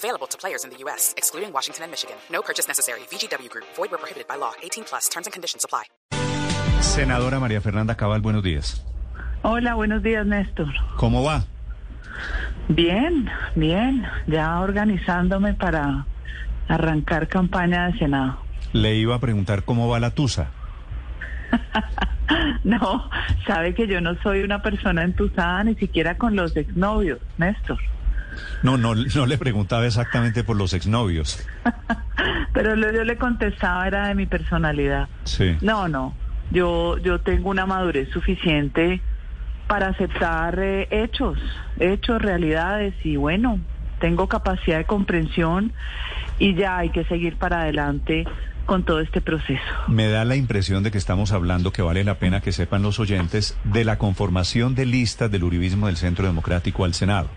Available to players in the U.S., excluding Washington and Michigan. No purchase necessary. VGW Group. Void where prohibited by law. 18 plus. Terms and conditions apply. Senadora María Fernanda Cabal, buenos días. Hola, buenos días, Néstor. ¿Cómo va? Bien, bien. Ya organizándome para arrancar campaña de Senado. Le iba a preguntar cómo va la Tusa. No, sabe que yo no soy una persona entusada ni siquiera con los exnovios, Néstor. No, no, no le preguntaba exactamente por los exnovios. Pero lo yo le contestaba era de mi personalidad. Sí. No, no. Yo, yo tengo una madurez suficiente para aceptar eh, hechos, hechos, realidades y bueno, tengo capacidad de comprensión y ya hay que seguir para adelante con todo este proceso. Me da la impresión de que estamos hablando, que vale la pena que sepan los oyentes, de la conformación de listas del uribismo del Centro Democrático al Senado.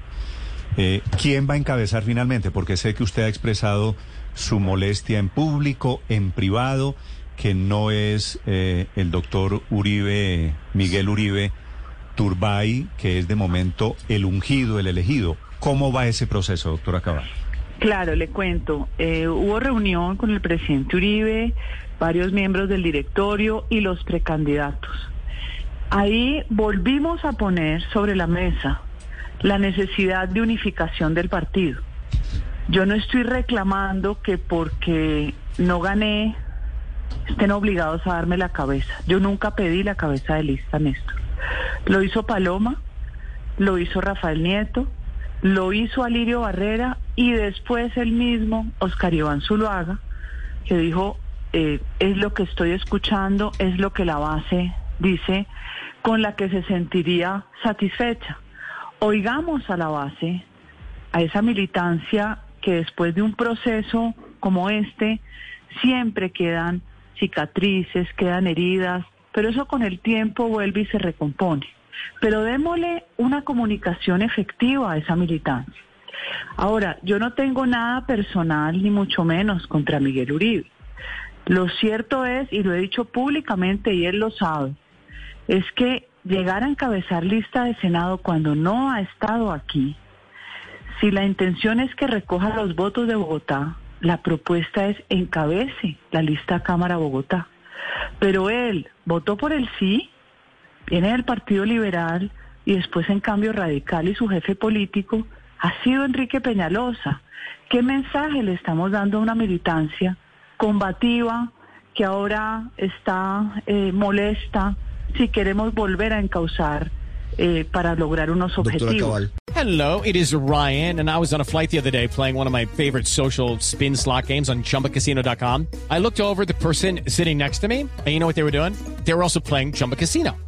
Eh, ¿Quién va a encabezar finalmente? Porque sé que usted ha expresado su molestia en público, en privado, que no es eh, el doctor Uribe, Miguel Uribe Turbay, que es de momento el ungido, el elegido. ¿Cómo va ese proceso, doctora Cabal? Claro, le cuento. Eh, hubo reunión con el presidente Uribe, varios miembros del directorio y los precandidatos. Ahí volvimos a poner sobre la mesa la necesidad de unificación del partido. Yo no estoy reclamando que porque no gané estén obligados a darme la cabeza. Yo nunca pedí la cabeza de lista, Néstor. Lo hizo Paloma, lo hizo Rafael Nieto, lo hizo Alirio Barrera y después el mismo Oscar Iván Zuluaga, que dijo, eh, es lo que estoy escuchando, es lo que la base dice, con la que se sentiría satisfecha. Oigamos a la base, a esa militancia que después de un proceso como este, siempre quedan cicatrices, quedan heridas, pero eso con el tiempo vuelve y se recompone. Pero démosle una comunicación efectiva a esa militancia. Ahora, yo no tengo nada personal, ni mucho menos, contra Miguel Uribe. Lo cierto es, y lo he dicho públicamente y él lo sabe, es que llegar a encabezar lista de Senado cuando no ha estado aquí, si la intención es que recoja los votos de Bogotá, la propuesta es encabece la lista Cámara Bogotá. Pero él votó por el sí, viene del Partido Liberal y después en cambio radical y su jefe político ha sido Enrique Peñalosa. ¿Qué mensaje le estamos dando a una militancia combativa que ahora está eh, molesta si queremos volver a encauzar eh, para lograr unos objetivos? Hello, it is Ryan, and I was on a flight the other day playing one of my favorite social spin slot games on chumbacasino.com. I looked over the person sitting next to me, and you know what they were doing? They were also playing Chumba Casino.